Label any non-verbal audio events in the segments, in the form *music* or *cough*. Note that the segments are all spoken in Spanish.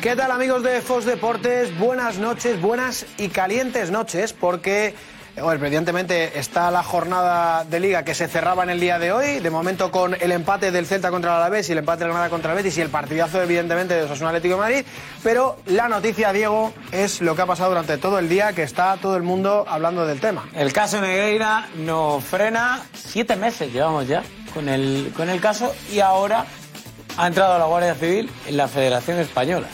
¿Qué tal amigos de Fox Deportes? Buenas noches, buenas y calientes noches, porque bueno, evidentemente está la jornada de liga que se cerraba en el día de hoy, de momento con el empate del Celta contra el Alavés y el empate del Granada contra el Betis y el partidazo evidentemente de Osasuna Atlético Madrid, pero la noticia, Diego, es lo que ha pasado durante todo el día, que está todo el mundo hablando del tema. El caso Negreira nos frena, siete meses llevamos ya con el, con el caso y ahora ha entrado la Guardia Civil en la Federación Española.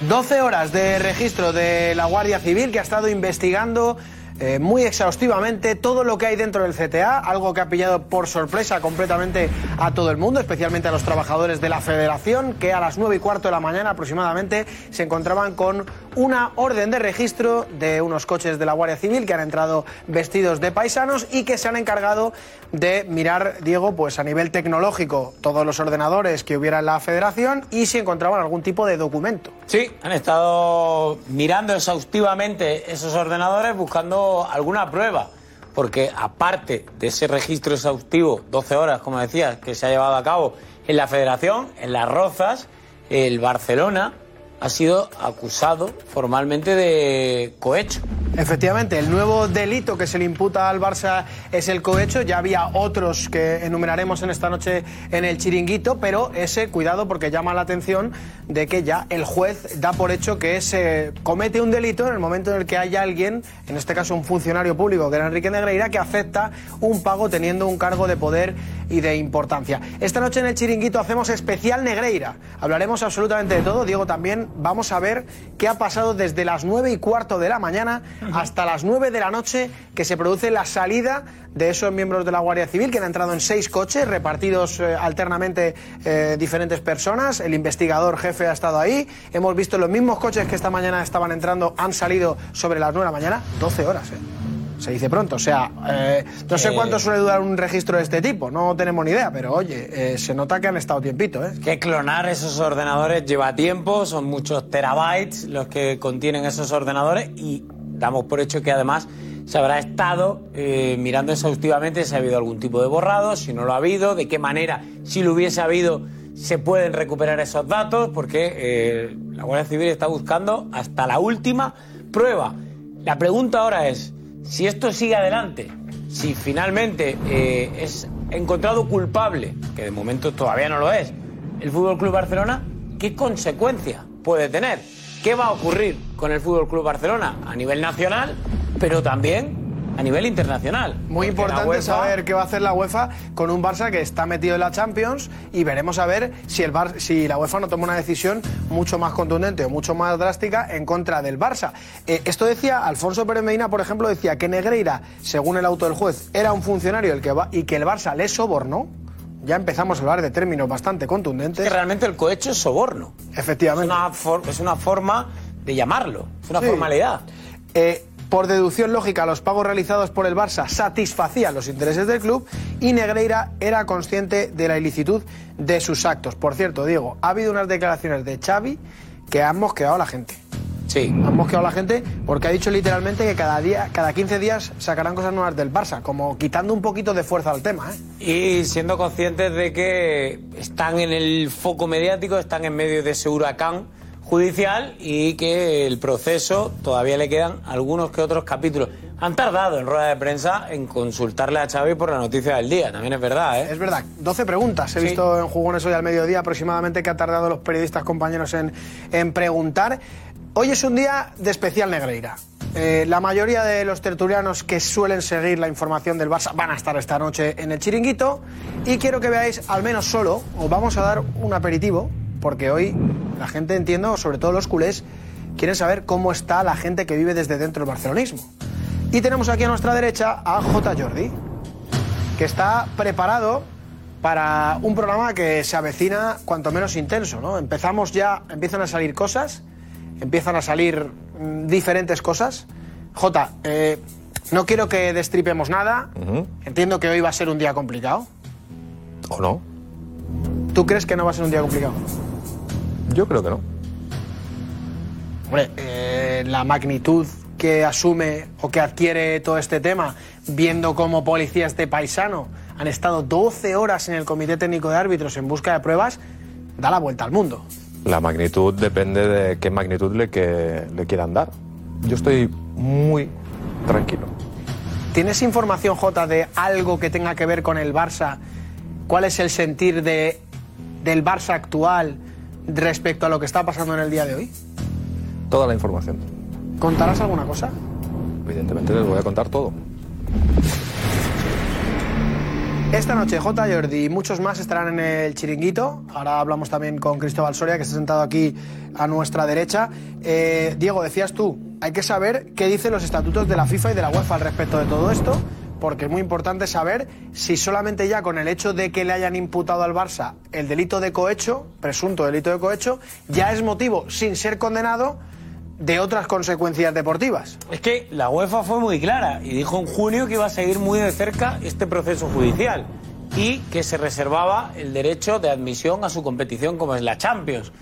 12 horas de registro de la Guardia Civil que ha estado investigando eh, muy exhaustivamente todo lo que hay dentro del CTA, algo que ha pillado por sorpresa completamente a todo el mundo, especialmente a los trabajadores de la Federación, que a las 9 y cuarto de la mañana aproximadamente se encontraban con una orden de registro de unos coches de la Guardia Civil que han entrado vestidos de paisanos y que se han encargado de mirar, Diego, pues a nivel tecnológico todos los ordenadores que hubiera en la Federación y si encontraban algún tipo de documento. Sí, han estado mirando exhaustivamente esos ordenadores buscando alguna prueba. Porque aparte de ese registro exhaustivo, 12 horas, como decías, que se ha llevado a cabo en la Federación, en Las Rozas, el Barcelona ha sido acusado formalmente de cohecho. Efectivamente, el nuevo delito que se le imputa al Barça es el cohecho. Ya había otros que enumeraremos en esta noche en el chiringuito, pero ese, cuidado, porque llama la atención de que ya el juez da por hecho que se comete un delito en el momento en el que haya alguien, en este caso un funcionario público, que era Enrique Negreira, que acepta un pago teniendo un cargo de poder y de importancia. Esta noche en el chiringuito hacemos especial Negreira. Hablaremos absolutamente de todo. Diego, también vamos a ver qué ha pasado desde las nueve y cuarto de la mañana hasta las 9 de la noche que se produce la salida de esos miembros de la Guardia Civil que han entrado en seis coches repartidos eh, alternamente eh, diferentes personas. El investigador jefe ha estado ahí. Hemos visto los mismos coches que esta mañana estaban entrando, han salido sobre las 9 de la mañana. 12 horas, ¿eh? Se dice pronto. O sea, eh, no sé Eh. cuánto suele durar un registro de este tipo. No tenemos ni idea, pero oye, eh, se nota que han estado tiempito, ¿eh? Que clonar esos ordenadores lleva tiempo, son muchos terabytes los que contienen esos ordenadores y damos por hecho que además se habrá estado eh, mirando exhaustivamente si ha habido algún tipo de borrado, si no lo ha habido, de qué manera, si lo hubiese habido, se pueden recuperar esos datos, porque eh, la Guardia Civil está buscando hasta la última prueba. La pregunta ahora es, si esto sigue adelante, si finalmente eh, es encontrado culpable, que de momento todavía no lo es, el Fútbol Club Barcelona, ¿qué consecuencia puede tener? ¿Qué va a ocurrir con el Fútbol Club Barcelona a nivel nacional, pero también a nivel internacional? Muy importante UEFA- saber qué va a hacer la UEFA con un Barça que está metido en la Champions y veremos a ver si, el Bar- si la UEFA no toma una decisión mucho más contundente o mucho más drástica en contra del Barça. Eh, esto decía Alfonso Pérez Medina, por ejemplo, decía que Negreira, según el auto del juez, era un funcionario el que va, y que el Barça le sobornó. Ya empezamos a hablar de términos bastante contundentes. que realmente el cohecho es soborno. Efectivamente. Es una, for- es una forma de llamarlo, es una Sí. formalidad. Eh, por deducción lógica, los pagos realizados por el Barça satisfacían los intereses del club y Negreira era consciente de la ilicitud de sus actos. Por cierto, Diego, ha habido unas declaraciones de Xavi que han mosqueado a la gente. Sí. Han mosqueado a la gente porque ha dicho literalmente que cada día, cada 15 días sacarán cosas nuevas del Barça, como quitando un poquito de fuerza al tema. ¿eh? Y siendo conscientes de que están en el foco mediático, están en medio de ese huracán judicial y que el proceso todavía le quedan algunos que otros capítulos. Han tardado en rueda de prensa en consultarle a Xavi por la noticia del día, también es verdad, ¿eh? Es verdad, 12 preguntas he Sí. visto en Jugones hoy al mediodía aproximadamente que ha tardado los periodistas compañeros en, en preguntar. Hoy es un día de especial Negreira. Eh, la mayoría de los tertulianos que suelen seguir la información del Barça van a estar esta noche en el chiringuito y quiero que veáis al menos solo, os vamos a dar un aperitivo, porque hoy la gente, entiendo, sobre todo los culés, quieren saber cómo está la gente que vive desde dentro del barcelonismo. Y tenemos aquí a nuestra derecha a J. Jordi, que está preparado para un programa que se avecina cuanto menos intenso, ¿no? Empezamos ya, empiezan a salir cosas, empiezan a salir mm, diferentes cosas. Jota, eh, no quiero que destripemos nada. Entiendo que hoy va a ser un día complicado. ¿O no? ¿Tú crees que no va a ser un día complicado? Yo creo que no. Hombre, eh, la magnitud que asume o que adquiere todo este tema, viendo cómo policías de paisano han estado 12 horas en el Comité Técnico de Árbitros en busca de pruebas, da la vuelta al mundo. La magnitud depende de qué magnitud le, que, le quieran dar. Yo estoy muy tranquilo. ¿Tienes información, Jota, de algo que tenga que ver con el Barça? ¿Cuál es el sentir de, del Barça actual respecto a lo que está pasando en el día de hoy? Toda la información. ¿Contarás alguna cosa? Evidentemente les voy a contar todo. Esta noche J. Jordi y muchos más estarán en el chiringuito. Ahora hablamos también con Cristóbal Soria, que está sentado aquí a nuestra derecha. Eh, Diego, decías tú, hay que saber qué dicen los estatutos de la FIFA y de la UEFA al respecto de todo esto, porque es muy importante saber si solamente ya con el hecho de que le hayan imputado al Barça el delito de cohecho, presunto delito de cohecho, ya es motivo, sin ser condenado, de otras consecuencias deportivas. Es que la UEFA fue muy clara y dijo en junio que iba a seguir muy de cerca este proceso judicial y que se reservaba el derecho de admisión a su competición como es la Champions.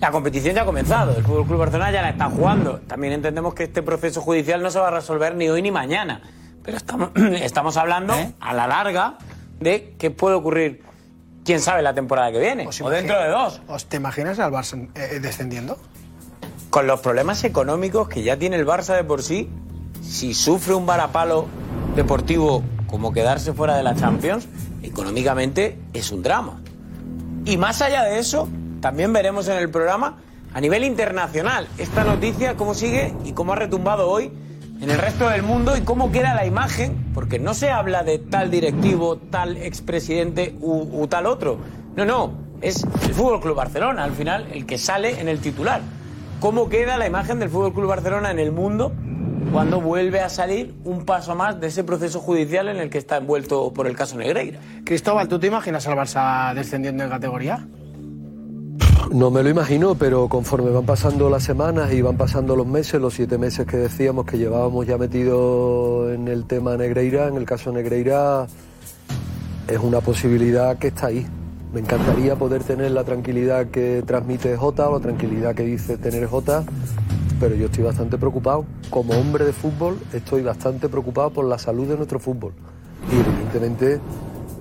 La competición ya ha comenzado, el Fútbol Club Barcelona ya la está jugando. También entendemos que este proceso judicial no se va a resolver ni hoy ni mañana, pero estamos, *clears throat* estamos hablando a la larga de qué puede ocurrir, quién sabe, la temporada que viene o, dentro de dos. ¿Os te imaginas al Barça eh, descendiendo? con los problemas económicos que ya tiene el Barça de por sí, si sufre un varapalo deportivo como quedarse fuera de la Champions, económicamente es un drama. Y más allá de eso, también veremos en el programa, a nivel internacional, esta noticia, cómo sigue y cómo ha retumbado hoy en el resto del mundo y cómo queda la imagen, porque no se habla de tal directivo, tal expresidente u, u tal otro. No, no, es el Fútbol Club Barcelona, al final, el que sale en el titular cómo queda la imagen del Fútbol Club Barcelona en el mundo cuando vuelve a salir un paso más de ese proceso judicial en el que está envuelto por el caso Negreira. Cristóbal, ¿tú te imaginas al Barça descendiendo en categoría? No me lo imagino, pero conforme van pasando las semanas y van pasando los meses, los siete meses que decíamos que llevábamos ya metido en el tema Negreira, en el caso Negreira, es una posibilidad que está ahí. Me encantaría poder tener la tranquilidad que transmite Jota o la tranquilidad que dice tener Jota, pero yo estoy bastante preocupado. Como hombre de fútbol, estoy bastante preocupado por la salud de nuestro fútbol. Y evidentemente.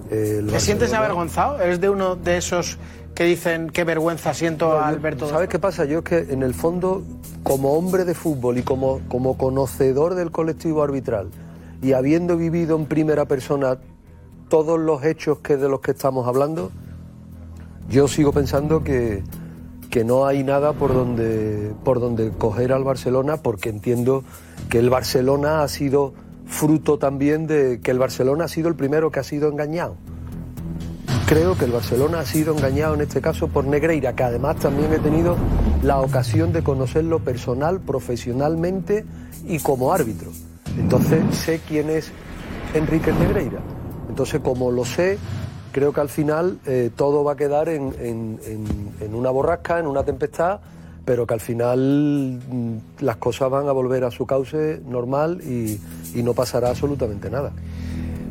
Eh, ¿Te sientes avergonzado? ¿Eres de uno de esos que dicen qué vergüenza siento a Alberto? ¿Sabes qué pasa? Yo es que en el fondo, como hombre de fútbol y como, como conocedor del colectivo arbitral y habiendo vivido en primera persona todos los hechos que de los que estamos hablando, yo sigo pensando que, que no hay nada por donde, por donde coger al Barcelona porque entiendo que el Barcelona ha sido fruto también de que el Barcelona ha sido el primero que ha sido engañado. Creo que el Barcelona ha sido engañado en este caso por Negreira, que además también he tenido la ocasión de conocerlo personal, profesionalmente y como árbitro. Entonces sé quién es Enrique Negreira. Entonces como lo sé, creo que al final eh, todo va a quedar en, una borrasca, en una tempestad, pero que al final mm, las cosas van a volver a su cauce normal y, no pasará absolutamente nada.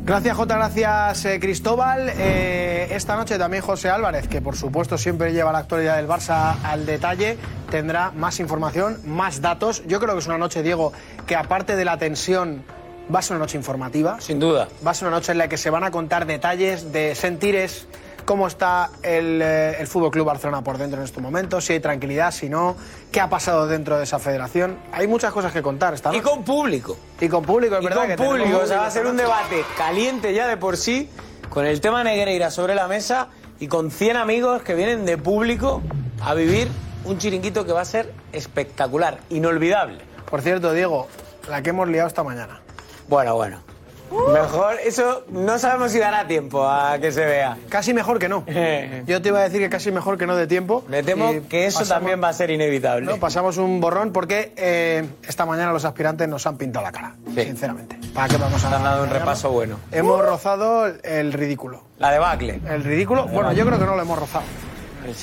Gracias Jota, gracias eh, Cristóbal. Eh, esta noche también José Álvarez, que por supuesto siempre lleva la actualidad del Barça al detalle, tendrá más información, más datos. Yo creo que es una noche, Diego, que aparte de la tensión Va a ser una noche informativa. Sin duda. Va a ser una noche en la que se van a contar detalles de sentires, cómo está el, eh, el Fútbol Club Barcelona por dentro en estos momentos, si hay tranquilidad, si no, qué ha pasado dentro de esa federación. Hay muchas cosas que contar esta Y con público. Y con público, es y verdad. Con público, o sea, va a ser un debate caliente ya de por sí, con el tema Negreira sobre la mesa y con 100 amigos que vienen de público a vivir un chiringuito que va a ser espectacular, inolvidable. Por cierto, Diego, la que hemos liado esta mañana. Bueno, bueno. Mejor, eso no sabemos si dará tiempo a que se vea. Casi mejor que no. *laughs* Yo te iba a decir que casi mejor que no de tiempo. Me temo que eso también va a ser inevitable. No, pasamos un borrón porque eh, esta mañana los aspirantes nos han pintado la cara, sinceramente. ¿Para qué vamos a Han dado un repaso bueno. Hemos rozado el ridículo. La debacle. El ridículo, bueno, yo creo que no lo hemos rozado.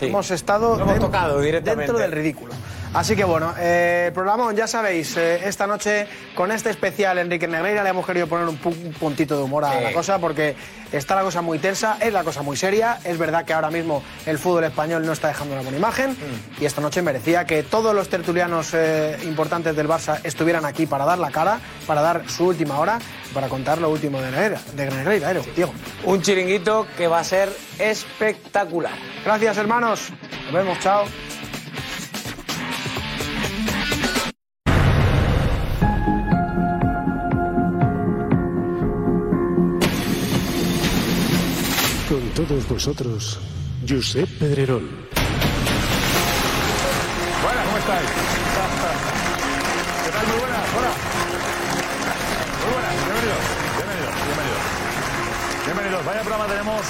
Hemos estado hemos tocado directamente. dentro del ridículo. Así que bueno, eh, el programa, ya sabéis, eh, esta noche con este especial Enrique Negreira le hemos querido poner un, puntito de humor a la cosa porque está la cosa muy tensa, es la cosa muy seria. Es verdad que ahora mismo el fútbol español no está dejando una buena imagen mm. y esta noche merecía que todos los tertulianos eh, importantes del Barça estuvieran aquí para dar la cara, para dar su última hora, para contar lo último de Negreira, de Negreira Diego. Un chiringuito que va a ser espectacular. Gracias, hermanos. Nos vemos, chao. Todos vosotros, Josep Pedrerol. Buenas, ¿cómo estáis? ¿Qué tal? Muy buenas, hola. Muy buenas, bienvenidos, bienvenidos, bienvenidos. Bienvenidos, vaya programa tenemos.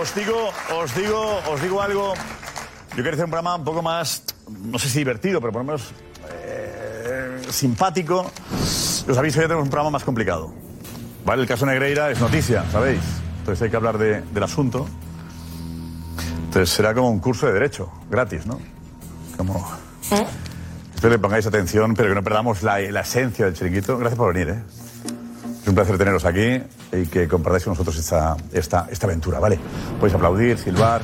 Os digo, os digo, os digo algo. Yo quiero hacer un programa un poco más, no sé si divertido, pero por lo menos eh, simpático. Os aviso, ya tenemos un programa más complicado. Vale, el caso Negreira es noticia, ¿sabéis? Entonces hay que hablar de- del asunto. Entonces será como un curso de derecho, gratis, ¿no? Como... Espero que pongáis atención, pero que no perdamos la, la esencia del chiringuito. Gracias por venir, ¿eh? Es un placer teneros aquí y que compartáis con nosotros esta, esta, esta aventura, ¿vale? Podéis aplaudir, silbar.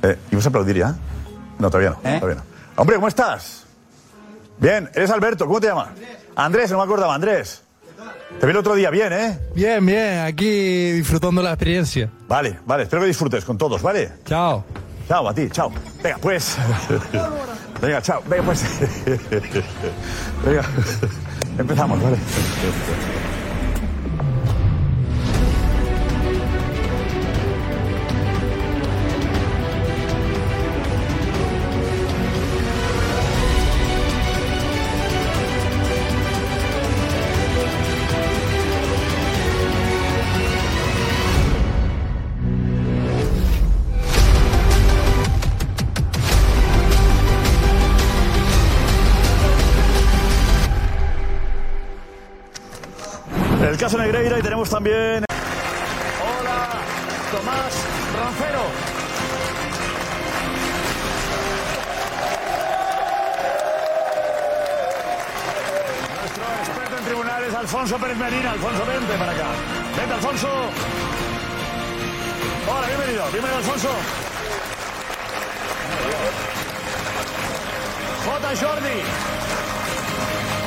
Eh, ¿Y vas a aplaudir ya? No, todavía no, todavía no. Hombre, ¿cómo estás? Bien, eres Alberto, ¿cómo te llamas? Andrés, no me acordaba, Andrés. Te vi el otro día bien, ¿eh? Bien, bien, aquí disfrutando la experiencia. Vale, vale, espero que disfrutes con todos, ¿vale? Chao. Chao, a ti, chao. Venga, pues. *laughs* Venga, chao. Venga, pues. *laughs* Venga. Empezamos, ¿vale? También. Hola, Tomás Rancero. Nuestro experto en tribunales, Alfonso Pérez Medina. Alfonso, vente para acá. Vente, Alfonso. Hola, bienvenido. Bienvenido, Alfonso. J. Jordi.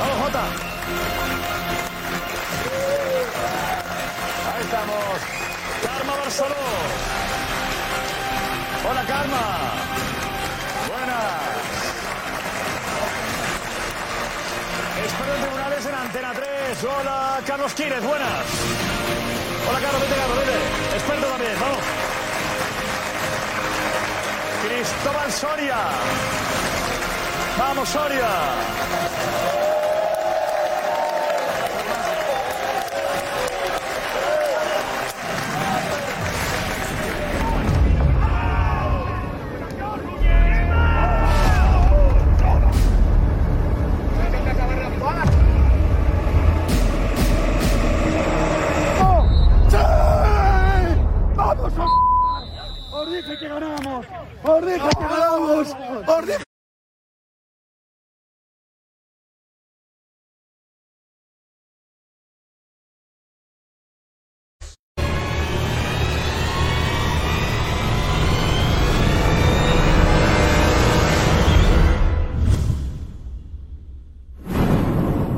Vamos, Jota. Ahí estamos. Karma Barceló. Hola, Karma. Buenas. Experto en tribunales en Antena 3. Hola, Carlos Quírez. Buenas. Hola, Carlos. Vete, Carlos. Vete. Experto también. Vamos. Cristóbal Soria. Vamos, Soria. Que ganamos! ¡Os dije que ganamos! ¡Os dije!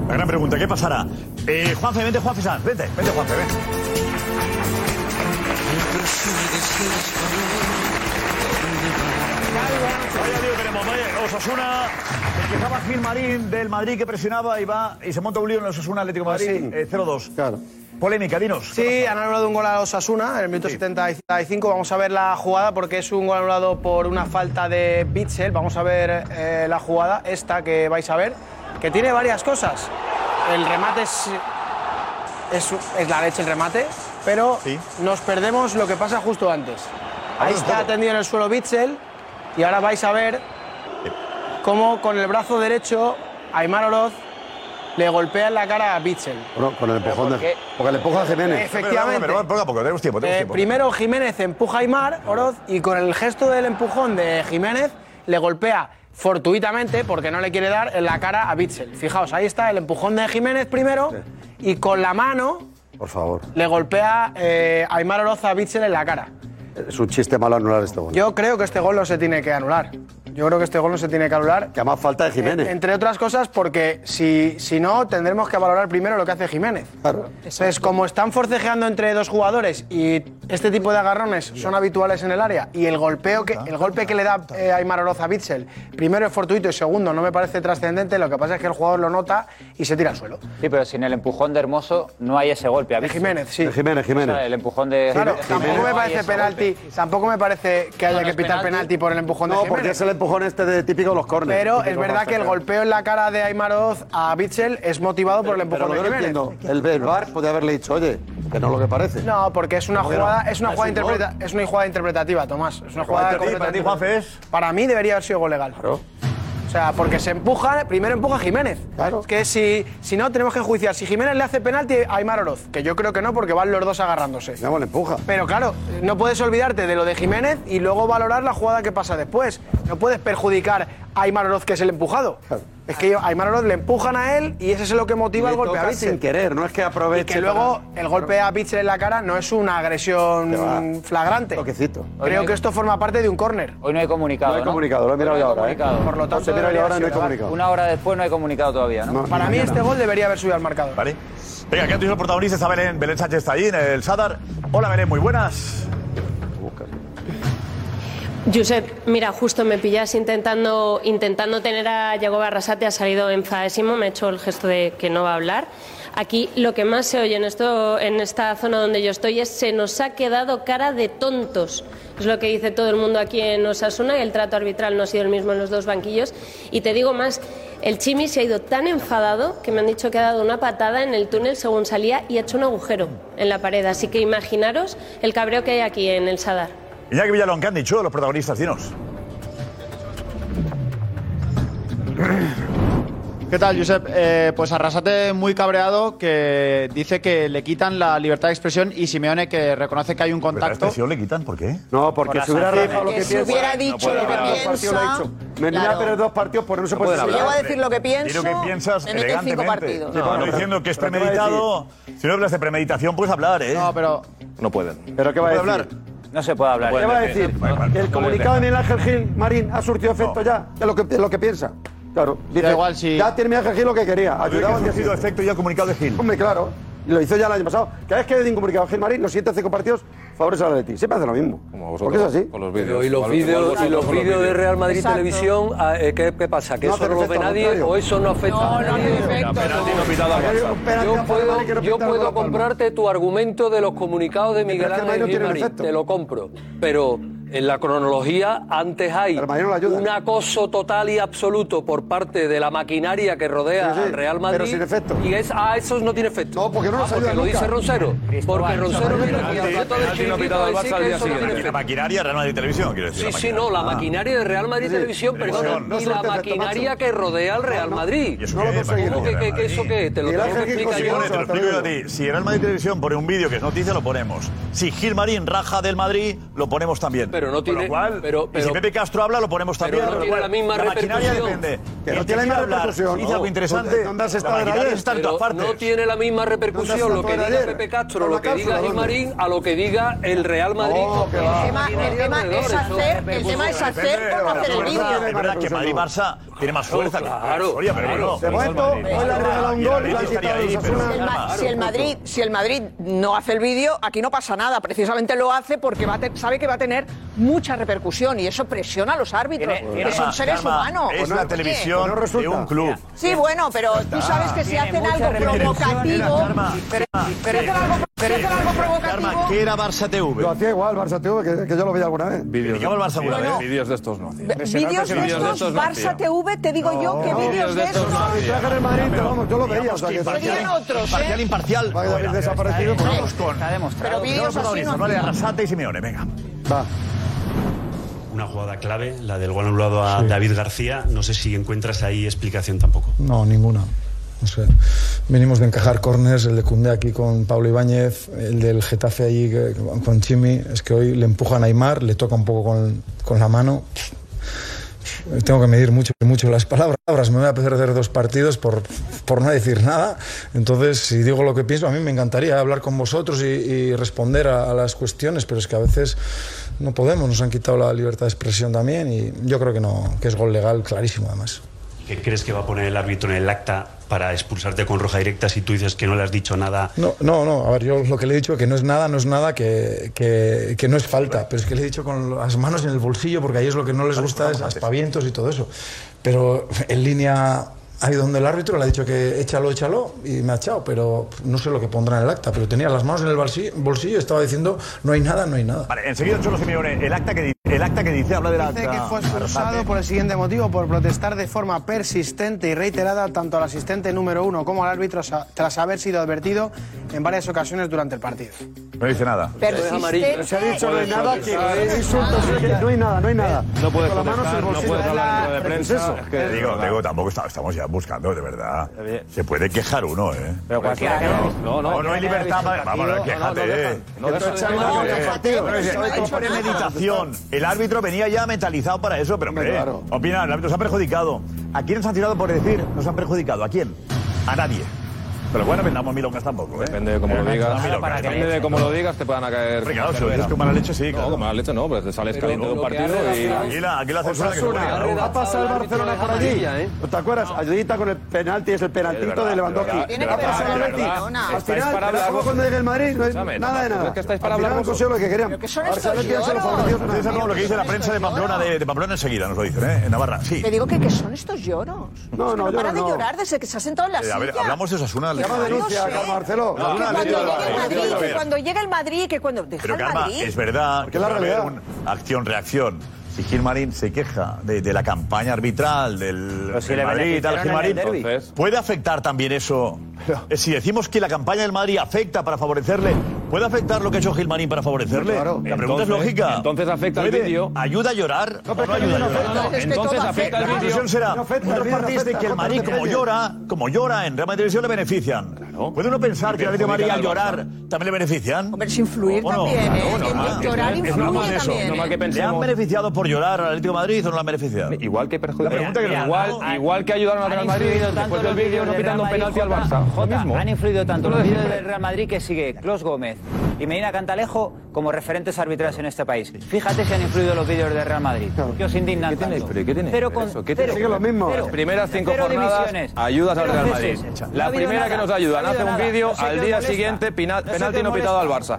La gran pregunta, ¿qué pasará? Eh, Juanfe, vente, Juanfe. Vente, vente, Juanfe, ven. Vaya lío tenemos, vaya. Osasuna, empezaba Gil Marín del Madrid que presionaba y va y se monta un lío en el Osasuna Atlético de Madrid, eh, 0-2. Claro. Polémica, dinos. Sí, han anulado un gol a Osasuna en el minuto 75. Vamos a ver la jugada porque es un gol anulado por una falta de Bitzel. Vamos a ver eh, la jugada, esta que vais a ver, que tiene varias cosas. El remate es, es, es la leche el remate, pero nos perdemos lo que pasa justo antes. Ahí está tendido en el suelo Bitzel y ahora vais a ver cómo con el brazo derecho Aymar Oroz le golpea en la cara a Bitzel. Bueno, con el empujón Porque- de. Porque le empuja a Jiménez. Efectivamente. Pero, pero, poco a poco, tenemos tiempo, tenemos Eh, tiempo. primero Jiménez empuja a Aymar Oroz y con el gesto del empujón de Jiménez le golpea fortuitamente, porque no le quiere dar, en la cara a Bitzel. Fijaos, ahí está el empujón de Jiménez primero y con la mano Por favor. le golpea eh, Aymar Oroz a Bitzel en la cara. Es un chiste malo anular este gol. Yo creo que este gol no se tiene que anular. Yo creo que este gol no se tiene que anular. Que más falta de Jiménez. En- Entre otras cosas, porque si, si no, tendremos que valorar primero lo que hace Jiménez. Entonces, como están forcejeando entre dos jugadores y este tipo de agarrones son habituales en el área, y el golpeo que, el golpe que le da eh, Aymar Oroz a Bitzel, primero es fortuito y segundo no me parece trascendente, lo que pasa es que el jugador lo nota y se tira al suelo. Sí, pero sin el empujón de Hermoso no hay ese golpe. De Jiménez, sí. De Jiménez, O sea, Jiménez. el empujón de Claro, tampoco Jiménez me parece penalti, golpe. tampoco me parece que haya no que pitar penalti. penalti por el empujón de No, Jiménez. porque es el empujón este de típico de los córneres. Pero es verdad que el golpeo en la cara de Aymar Oroz a Bitzel es motivado por el Pero empujón lo de no Jiménez. entiendo, el, el VAR podría haberle dicho, oye, que no es lo que parece. No, porque es una jugada, es una jugada interpreta- es una jugada interpretativa, Tomás. Es una jugada ti, para ti, completamente- Juanfe, es- Para mí debería haber sido gol legal. O sea, porque se empuja, primero empuja Jiménez. Claro. Que si, si no, tenemos que enjuiciar. Si Jiménez le hace penalti a Aymar Oroz, que yo creo que no, porque van los dos agarrándose. Ya, bueno, empuja. Pero claro, no puedes olvidarte de lo de Jiménez y luego valorar la jugada que pasa después. No puedes perjudicar a Aymar Oroz, que es el empujado. Es que a Aymar Oroz le empujan a él y ese es lo que motiva Le el golpe a toca Bitzel. sin querer, no es que Y aproveche. que luego el golpe a Bitzel en la cara no es una agresión flagrante. Toquecito. Creo que esto forma parte de un córner. Hoy no hay comunicado. No hay comunicado, lo he mirado yo ahora, ¿eh? comunicado. Por lo tanto, mira debería ahora, no legal. comunicado. Una hora después no hay comunicado todavía, ¿no? No, Para mí este gol debería haber subido al marcador. Vale. Venga, que han tenido protagonista está Belén. Belén Sánchez está allí en el Sadar. Hola, Belén, muy buenas. Josep, mira, justo me pillas intentando, intentando tener a Yago Barrasate, ha salido enfadísimo, me ha hecho el gesto de que no va a hablar. Aquí lo que más se oye en, esto, en esta zona donde yo estoy es se nos ha quedado cara de tontos. Es lo que dice todo el mundo aquí en Osasuna, el trato arbitral no ha sido el mismo en los dos banquillos. Y te digo más, el Chimi se ha ido tan enfadado que me han dicho que ha dado una patada en el túnel según salía y ha hecho un agujero en la pared. Así que imaginaros el cabreo que hay aquí en el Sadar. Iñaki Villalón, ¿qué han dicho los protagonistas? Dinos. ¿Qué tal, Josep? Eh, pues Arrasate muy cabreado que dice que le quitan la libertad de expresión y Simeone que reconoce que hay un ¿La contacto. expresión le quitan? ¿Por qué? No, porque Por si hubiera la rajado lo que Que si piensa. hubiera dicho lo que partidos lo ha piensa. dicho. Me claro. a perder dos partidos, por se No puede pueden Si hablar. llego a decir lo que pienso, Di lo que piensas me meten cinco elegantemente. partidos. No, no, diciendo que es ¿Pero qué va a premeditado. Si no hablas de premeditación, puedes hablar, ¿eh? No, pero No pueden. ¿Pero qué va a ¿Puede decir? hablar? No se puede hablar. ¿Qué va a decir? Que el comunicado de Miguel Ángel Gil Marín ha surtido efecto ya de lo que, de lo que piensa. Claro. Dice, Da igual si- Ya tiene Miguel Ángel Gil lo que quería. Ayudaba ha siguiente. efecto ya el comunicado de Gil. Hombre, claro. Y lo hizo ya el año pasado. Cada vez que hay un comunicado de Gil Marín, los siguientes cinco partidos favorece al Atleti. Siempre hace lo mismo. Como Porque es así. Con los Pero vídeos. y los vídeos y vosotros los vídeos de Real Madrid Exacto. Televisión, ah, eh, ¿qué, qué pasa? ¿Que No eso no lo ve nadie contrario. o eso no afecta No, a no nadie? no a que no yo puedo comprarte tu argumento de los comunicados de Miguel Ángel no Gilmarín, efecto. te lo compro. Pero en la cronología antes hay un acoso total y absoluto por parte de la maquinaria que rodea Sí, sí, al Real pero Madrid. sin efecto. Y es, ah, esos no tiene efecto. No, porque no Ah, nos ayuda porque lo nunca. dice Roncero. Porque Roncero viene aquí al plato del chiringuito a decir que eso no tiene siguiente. La efecto. maquinaria Real Madrid Televisión, quiero decir. Sí, sí, no, la maquinaria de Real Madrid Televisión, No y la efecto, maquinaria que rodea al Real. Madrid. ¿Y eso No lo conseguimos. ¿Cómo que, que- que eso qué? Te lo Miguel tengo que Ángel Gil explicar yo. Simone, te lo Hasta explico yo a ti. Si Real Madrid Televisión pone un vídeo que es noticia, lo ponemos. Si Gil Marín raja del Madrid, lo ponemos también. Pero no tiene- lo cual, pero- y si pero- Pepe Castro habla, lo ponemos pero también. no con lo tiene la misma maquinaria repercusión. depende. Que no tiene la misma repercusión. Dice algo No. interesante. ¿Dónde has la estado maquinaria ayer? está en Pero todas partes. no tiene la misma repercusión ¿Dónde lo que diga ayer? Pepe Castro, ¿Con lo la que diga? Marín, a lo que diga el Real Madrid. No, la. El tema, es hacer, el tema es hacer por no hacer el vídeo. Es verdad que Madrid-Barça tiene más fuerza. que claro, Soria, pero claro. bueno. De momento, hoy le han regalado un gol y Atleti estaría quitado ahí, pero-. Si el, Ma- Claro. si el Madrid, si el Madrid no hace el vídeo, aquí no pasa nada. Precisamente lo hace porque va a sabe que va a tener mucha repercusión y eso presiona a los árbitros, Tiene- que tiene- son seres humanos. Es Oye, la televisión pues no de resulta. un club. Sí, bueno, pero tú sabes que si hacen algo provocativo, pero, hacen algo. Karma, ¿qué era Barça TV? Lo hacía igual, Barça TV, que, que yo lo veía alguna vez. Vídeos el Barça alguna vez. Vídeos de estos no Vídeos de estos, Barça TV, te digo yo que vídeos de estos no. Arbitraje en el Madrid, pero vamos, yo lo veía. O sea, que Serían otros, Imparcial, ¿eh? imparcial. Va a haber desaparecido. pero- Vamos con. Está demostrado. Pero vídeos así no. ¿vale? Arrasate y Simeone, venga. Va. Una jugada clave, la del gol anulado a David García. No sé si encuentras ahí explicación tampoco. No, ninguna. O sea, venimos de encajar corners, el de Cundé aquí con Pablo Ibáñez, el del Getafe allí que- con Chimi. Es que hoy le empujan a Aymar, le toca un poco con, con la mano. Tengo que medir mucho, mucho las palabras. Me voy a perder dos partidos por, por no decir nada. Entonces, si digo lo que pienso, a mí me encantaría hablar con vosotros y, responder a, a las cuestiones, pero es que a veces no podemos, nos han quitado la libertad de expresión también y yo creo que no, que es gol legal clarísimo además. ¿Qué crees que va a poner el árbitro en el acta para expulsarte con roja directa si tú dices que no le has dicho nada? No, no, no, a ver, yo lo que le he dicho que no es nada, no es nada, que, que, que no es falta, pero es que le he dicho con las manos en el bolsillo porque ahí es lo que no les gusta, es aspavientos y todo eso. Pero en línea ido donde el árbitro, le ha dicho que échalo, échalo y me ha echado, pero no sé lo que pondrá en el acta, pero tenía las manos en el bolsillo, y estaba diciendo no hay nada, no hay nada. Vale, enseguida Cholo Simeone, el acta que dice, el acta que dice habla de la Dice que fue expulsado por el siguiente motivo, por protestar de forma persistente y reiterada tanto al asistente número uno como al árbitro tras haber sido advertido en varias ocasiones durante el partido. No dice nada. Pero se ha dicho no hay nada, que es insulto, sí, que no hay nada, no hay nada. No puedes protestar, no puedes hablar de ¿Qué es prensa. eso? Es que- digo, digo, tampoco está- estamos ya buscando, de verdad. Se puede quejar uno, ¿eh? Pero cualquiera que no, no, no, no, hay libertad para. Vamos, no, no, quéjate, no, eh. no, no, Esto no, es no, algo no, que- quéjate, Pero dice, no, esto no, es por no, meditación. El árbitro venía ya mentalizado para eso, pero hombre, opina, el árbitro se ha perjudicado. ¿A quién nos han tirado por decir nos han perjudicado? ¿A quién? A nadie. Pero bueno, vendamos milongas tampoco, ¿eh? Depende de cómo lo Eh, digas. no, milongas, Depende de cómo lo digas, te puedan caer. Claro, si lo dices con mala leche, sí, No, claro. con mala leche no, pues te sales caliente de un partido y. Aquí la, aquí la censura que se Osasuna, puede. ha pasado el Barcelona por allí. ¿Te acuerdas? Ayudita con el penalti, es el penaltito de Lewandowski. Ha pasado el verdad. Al final, para pero hablar luego cuando llegue el Madrid, no hay Escúchame, nada de nada. es que estáis para hablar lo que querían. ¿Qué son Barcelona lo que dice la prensa de Pamplona, de, Pamplona enseguida, nos lo dicen, ¿eh? En Navarra, sí. Te digo que, son estos lloros. No, no, no para de llorar desde que se ha sentado en la Eh, silla. a ver, hablamos de Osasuna. Llama denuncia, Marcelo. No, Que no, cuando llegue no, el Madrid, que cuando llegue el Madrid, que cuando deja Pero es verdad que es la realidad. acción-reacción. Si Gilmarín se queja de, de la campaña arbitral del, si Madrid tal, Gilmarín, ¿puede afectar también eso? Eh, Si decimos que la campaña del Madrid afecta para favorecerle, ¿puede afectar lo que ha hecho Gilmarín para favorecerle? Claro. La pregunta es Entonces- lógica. entonces afecta el ¿Puede- vídeo. ¿Ayuda a llorar? No, pero no es ayuda a llorar? Es Entonces afecta el La vídeo. conclusión será, No afecta, otros partidos de que el Madrid, afecta como llora, como llora en Real Madrid Televisión, le benefician. ¿Puede uno pensar que el Atlético de Madrid al llorar también le benefician? Hombre, es influir también, ¿eh? Llorar Es influye también. ¿eh? que ¿Le han beneficiado por llorar al Atlético de Madrid o no le han beneficiado? Igual que La perjudicar. pregunta que nos igual, que ayudaron al Real Madrid después del vídeo no pitando un penalti al Barça. Han influido tanto los de vídeos del Real Madrid que sigue Clos Gómez y Medina Cantalejo como referentes arbitrales en este país. Fíjate si han influido los vídeos del Real Madrid. ¿Qué os indignan ¿Qué tiene- tanto? pero qué tiene que Cero con- eso? ¿Qué cero- tiene Sigue lo mismo. cero- Las primeras cinco jornadas ayudas al Real Madrid. No La primera nada, que nos ayudan no ha hace un vídeo, No sé al día siguiente pina- penalti no pitado al. Barça.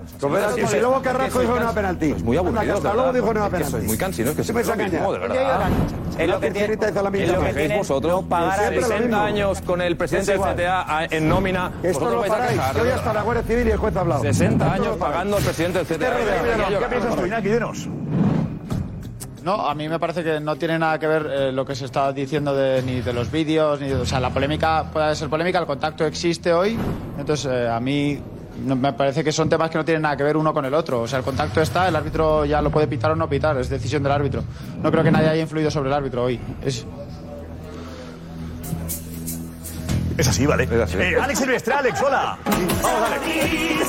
Y si luego Carrasco dijo no penalti. Es muy aburrido. Que hasta luego dijo no Es que penalti. muy cansinos, que Siempre siempre se lo mismo, de verdad. Es lo que tiene, es que vosotros. no pagar Siempre lo 60 mismo. años con el presidente Es del. CTA en nómina. Esto lo vais paráis. hasta la Guardia Civil y el juez ha hablado. 60 Esto años pagando al presidente del CTA. ¿Qué piensas tú, Iñaki? Dinos. No, a mí me parece que no tiene nada que ver eh, lo que se está diciendo de, ni de los vídeos, ni de, o sea, la polémica puede ser polémica, el contacto existe hoy, entonces eh, a mí no- me parece que son temas que no tienen nada que ver uno con el otro, o sea, el contacto está, el árbitro ya lo puede pitar o no pitar, es decisión del árbitro. No creo que nadie haya influido sobre el árbitro hoy. Es, Es así, ¿vale? Es así. Eh, Alex Silvestre, Alex, hola. Vamos, Alex.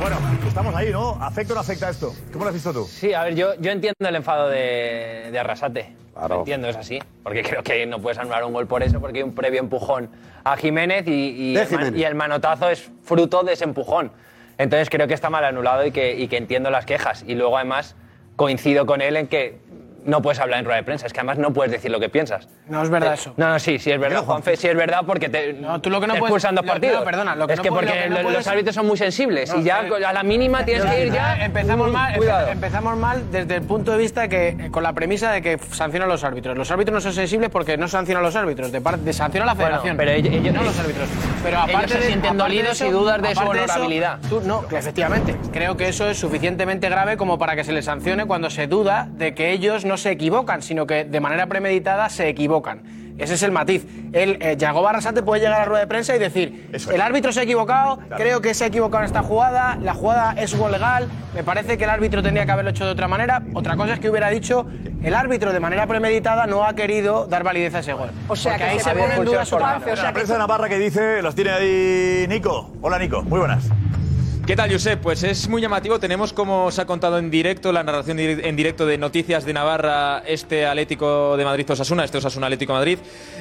Bueno, estamos ahí, ¿no? ¿Afecta o no afecta esto? ¿Cómo lo has visto tú? Sí, a ver, yo, yo entiendo el enfado de, de Arrasate. Claro. Lo entiendo, es así. Porque creo que no puedes anular un gol por eso, porque hay un previo empujón a Jiménez y, y De el, man- Jiménez. y el manotazo es fruto de ese empujón. Entonces creo que está mal anulado y que, y que entiendo las quejas. Y luego, además, coincido con él en que no puedes hablar en rueda de prensa. Es que además no puedes decir lo que piensas. No es verdad Eh, eso. No, no, sí, sí es verdad, Juanfe, sí es verdad porque te No, tú lo que no te puedes- expulsan dos lo- partidos. no, perdona, lo que es no que puedes- porque lo que no los árbitros son muy sensibles No, y ya a la mínima tienes que ir ya. Empezamos mal, Cuidado. empezamos mal desde el punto de vista que eh, con la premisa de que sancionan a los árbitros. Los árbitros no son sensibles porque no sancionan a los árbitros, de parte de sanciona a la Bueno, federación. pero ellos- ellos- no los árbitros. Pero ellos aparte se de- sienten aparte dolidos de y dudas de su aparte eso, honorabilidad. tú- no, efectivamente. Creo que eso es suficientemente grave como para que se les sancione cuando se duda de que ellos no se equivocan, sino que de manera premeditada se equivocan. Ese es el matiz. El eh, Yago Barrasate puede llegar a la rueda de prensa y decir, Eso es. el árbitro se ha equivocado, creo que se ha equivocado en esta jugada, la jugada es gol legal, me parece que el árbitro tendría que haberlo hecho de otra manera. Otra cosa es que hubiera dicho, el árbitro de manera premeditada no ha querido dar validez a ese gol. O sea, Porque que ahí se se pone en duda su La prensa de Navarra que dice, los tiene ahí Nico. Hola, Nico. Muy buenas. ¿Qué tal, Josep? Pues es muy llamativo. Tenemos, como os ha contado en directo, la narración en directo de Noticias de Navarra, este Atlético de Madrid Osasuna, este Osasuna Atlético de Madrid.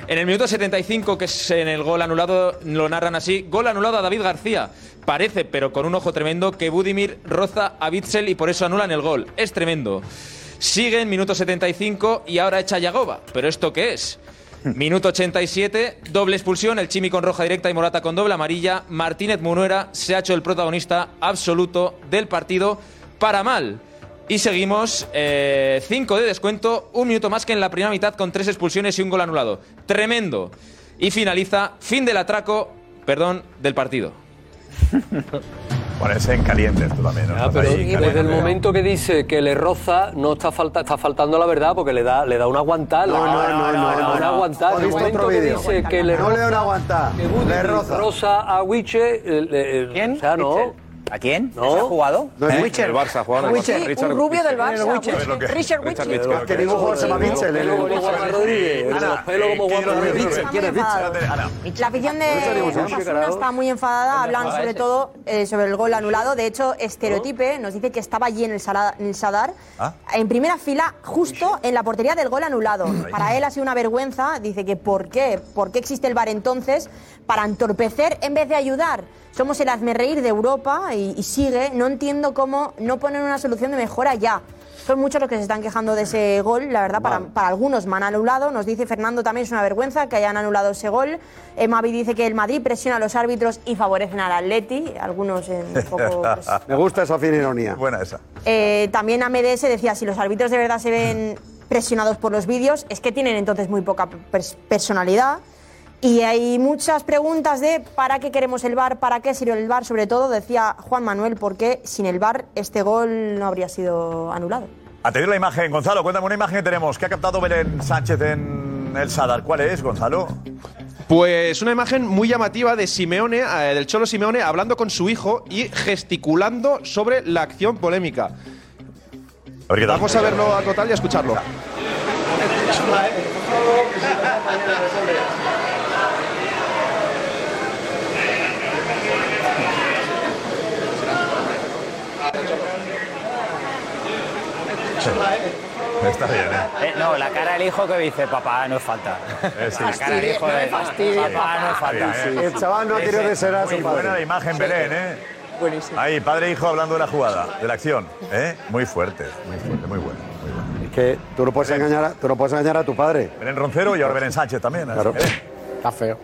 En el minuto 75, que es en el gol anulado, lo narran así: gol anulado a David García. Parece, pero con un ojo tremendo, que Budimir roza a Bitzel y por eso anulan el gol. Es tremendo. Sigue en minuto 75 y ahora echa Yagoba. ¿Pero esto qué es? Minuto 87, doble expulsión, el Chimi con roja directa y Morata con doble amarilla. Martínez Munuera se ha hecho el protagonista absoluto del partido para mal. Y seguimos 5 de descuento, un minuto más que en la primera mitad con tres expulsiones y un gol anulado. Tremendo. Y finaliza fin del atraco, perdón, del partido. Ponerse en calientes tú también. Ah, pero ahí desde caliente. el momento que dice que le roza, no está, falta, está faltando la verdad porque le da, le da una aguantada. No, no, no, no, no, una no. aguantada. ¿Has En el momento que dice que le No le da roza, una aguantada, le roza. a Wiche. ¿Quién? O sea, no. ¿A quién? ¿No? ¿Se ha jugado? No es ¿Eh? Witcher. El Barça. Richard un rubio del. Barça. Witcher. Richard Richard Witcher. Que ningún jugador se llama Mitchell. el- Rodríguez, los pelos eh, como. La afición de Osasuna está muy enfadada, hablan sobre todo eh, sobre el gol anulado. De hecho, Estereotipe nos dice que estaba allí en el, Sadar, Ah. en primera fila, justo en la portería del gol anulado. Para él ha sido una vergüenza. Dice que ¿por qué? ¿Por qué existe el VAR entonces? Para entorpecer en vez de ayudar. Somos el hazmerreír de Europa y, y sigue. No entiendo cómo no ponen una solución de mejora ya. Son muchos los que se están quejando de ese gol, la verdad, para, para algunos me han anulado. Nos dice Fernando también es una vergüenza que hayan anulado ese gol. Eh, Mavi dice que el Madrid presiona a los árbitros y favorecen al Atleti. Algunos en un poco. pues, *laughs* Me gusta esa fina ironía. Buena esa. eh, también AMDS decía, si los árbitros de verdad se ven presionados por los vídeos, es que tienen entonces muy poca pers- personalidad. Y hay muchas preguntas de ¿para qué queremos el VAR? ¿Para qué sirve el VAR? Sobre todo decía Juan Manuel, ¿por qué sin el VAR este gol no habría sido anulado? A tener la imagen, Gonzalo, cuéntame una imagen que tenemos. ¿Qué ha captado Belén Sánchez en el Sadar? ¿Cuál es, Gonzalo? Pues una imagen muy llamativa de Simeone, eh, del Cholo Simeone, hablando con su hijo y gesticulando sobre la acción polémica. A ver qué tal. Vamos a verlo a total y a escucharlo. Está bien, ¿eh? Eh, no, la cara del hijo que dice, papá, no es falta. Eh, sí. La cara del hijo de papá, no es falta. ¿eh? El chaval no ha desear a su Muy buena la imagen, Belén, ¿eh? Buenísimo. Ahí, padre e hijo hablando de la jugada, de la acción. ¿eh? Muy fuerte, muy fuerte, muy bueno. Muy bueno. Es que tú no puedes engañar a, tú no puedes engañar a tu padre. Belén Roncero y ahora Belén Sánchez también. ¿eh? Claro. Belén. Está feo.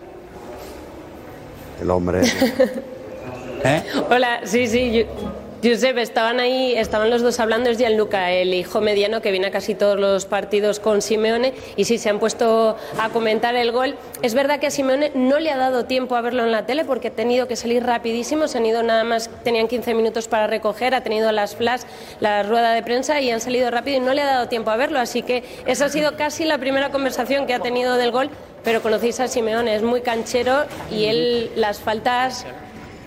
El hombre. *laughs* Hola, sí, sí. yo- Josep, estaban ahí, estaban los dos hablando, es Gianluca, el hijo mediano que viene a casi todos los partidos con Simeone y sí, se han puesto a comentar el gol. Es verdad que a Simeone no le ha dado tiempo a verlo en la tele porque ha tenido que salir rapidísimo, se han ido nada más, tenían 15 minutos para recoger, ha tenido las flash, la rueda de prensa y han salido rápido y no le ha dado tiempo a verlo, así que esa ha sido casi la primera conversación que ha tenido del gol, pero conocéis a Simeone, es muy canchero y él las faltas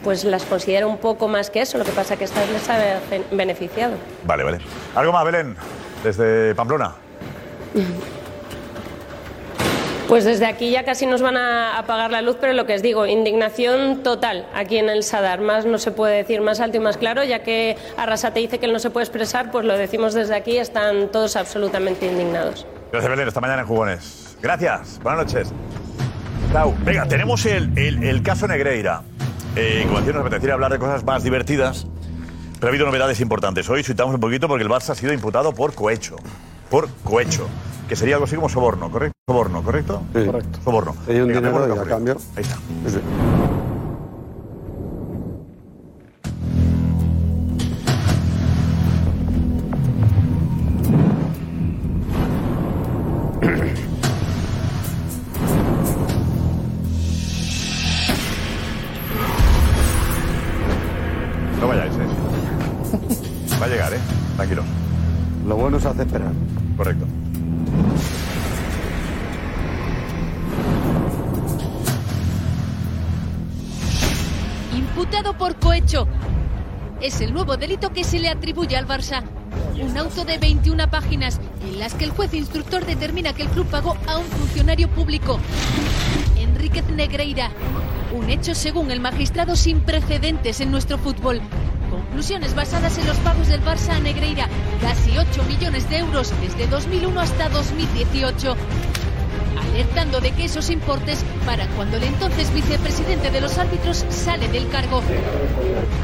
pues las considera un poco más que eso, lo que pasa que esta vez les ha be- beneficiado. Vale, vale. ¿Algo más, Belén? Desde Pamplona. Pues desde aquí ya casi nos van a apagar la luz, pero lo que os digo, indignación total aquí en el Sadar. Más no se puede decir más alto y más claro, ya que Arrasate dice que él no se puede expresar, pues lo decimos desde aquí, están todos absolutamente indignados. Gracias, Belén. Esta mañana en Jugones. Gracias. Buenas noches. Chao. Venga, tenemos el, el- el caso Negreira. Eh, como decía, nos apetecería hablar de cosas más divertidas, pero ha habido novedades importantes. Hoy suitamos un poquito porque el Barça ha sido imputado por cohecho. Por cohecho. Que sería algo así como soborno, ¿correcto? Soborno, ¿correcto? Correcto. Soborno. Hay un dinero y a cambio. Ahí está. Sí. Le atribuye al Barça. Un auto de 21 páginas en las que el juez instructor determina que el club pagó a un funcionario público, Enríquez Negreira. Un hecho, según el magistrado, sin precedentes en nuestro fútbol. conclusiones basadas en los pagos del Barça a Negreira, casi 8 millones de euros desde 2001 hasta 2018 alertando de que esos importes para cuando el entonces vicepresidente de los árbitros sale del cargo.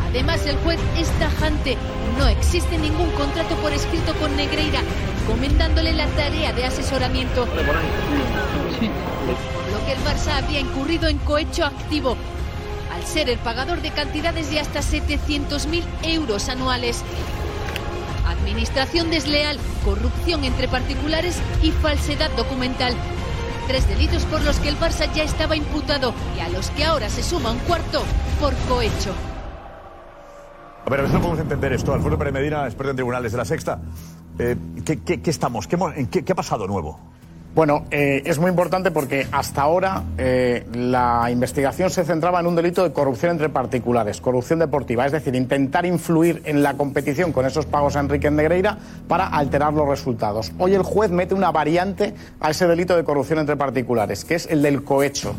Además, el juez es tajante. No existe ningún contrato por escrito con Negreira, encomendándole la tarea de asesoramiento. Lo que el Barça había incurrido en cohecho activo, al ser el pagador de cantidades de hasta 700.000 euros anuales. Administración desleal, corrupción entre particulares y falsedad documental. Tres delitos por los que el Barça ya estaba imputado y a los que ahora se suma un cuarto por cohecho. A ver, a si no podemos entender esto. Alfonso Pérez Medina, experto en tribunales de la Sexta. Eh, ¿qué, qué- qué estamos? ¿Qué, qué- qué ha pasado nuevo? Bueno, eh, es muy importante porque hasta ahora eh, la investigación se centraba en un delito de corrupción entre particulares, corrupción deportiva, es decir, intentar influir en la competición con esos pagos a Enrique Negreira para alterar los resultados. Hoy el juez mete una variante a ese delito de corrupción entre particulares, que es el del cohecho.